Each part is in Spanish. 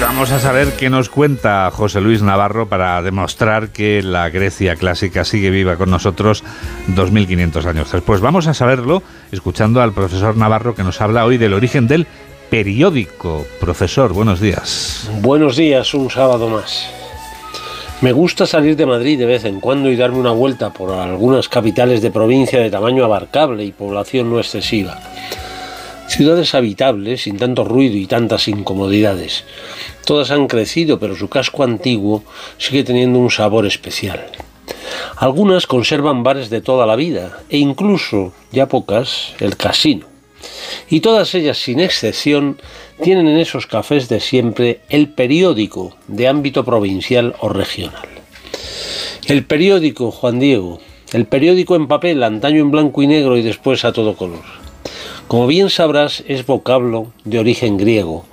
vamos a saber qué nos cuenta José Luis Navarro para demostrar que la Grecia clásica sigue viva con nosotros 2500 años después. Vamos a saberlo escuchando al profesor Navarro que nos habla hoy del origen del periódico. Profesor, buenos días. Buenos días, un sábado más. Me gusta salir de Madrid de vez en cuando y darme una vuelta por algunas capitales de provincia de tamaño abarcable y población no excesiva. Ciudades habitables, sin tanto ruido y tantas incomodidades. Todas han crecido, pero su casco antiguo sigue teniendo un sabor especial. Algunas conservan bares de toda la vida e incluso, ya pocas, el casino. Y todas ellas, sin excepción, tienen en esos cafés de siempre el periódico de ámbito provincial o regional. El periódico, Juan Diego, el periódico en papel, antaño en blanco y negro y después a todo color. Como bien sabrás, es vocablo de origen griego.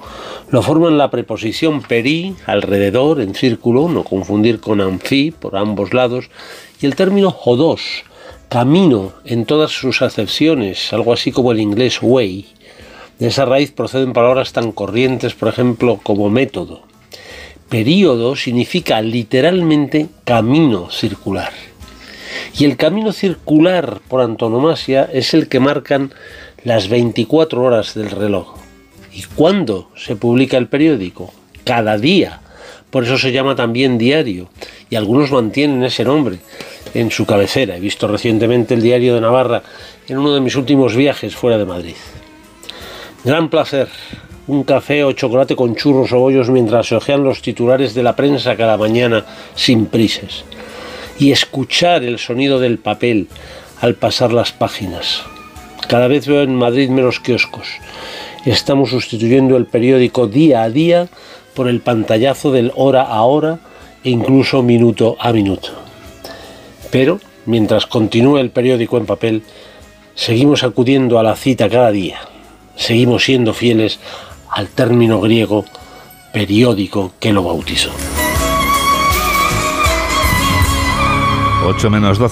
Lo forman la preposición peri, alrededor, en círculo, no confundir con anfi, por ambos lados, y el término jodos, camino, en todas sus acepciones, algo así como el inglés way. De esa raíz proceden palabras tan corrientes, por ejemplo, como método. Período significa literalmente camino circular. Y el camino circular por antonomasia es el que marcan las 24 horas del reloj. ¿Y cuándo se publica el periódico? Cada día. Por eso se llama también diario. Y algunos mantienen ese nombre en su cabecera. He visto recientemente el diario de Navarra en uno de mis últimos viajes fuera de Madrid. Gran placer. Un café o chocolate con churros o bollos mientras se ojean los titulares de la prensa cada mañana sin prisas. Y escuchar el sonido del papel al pasar las páginas. Cada vez veo en Madrid menos kioscos. Estamos sustituyendo el periódico día a día por el pantallazo del hora a hora e incluso minuto a minuto. Pero, mientras continúe el periódico en papel, seguimos acudiendo a la cita cada día. Seguimos siendo fieles al término griego periódico que lo bautizó. 8 menos 12.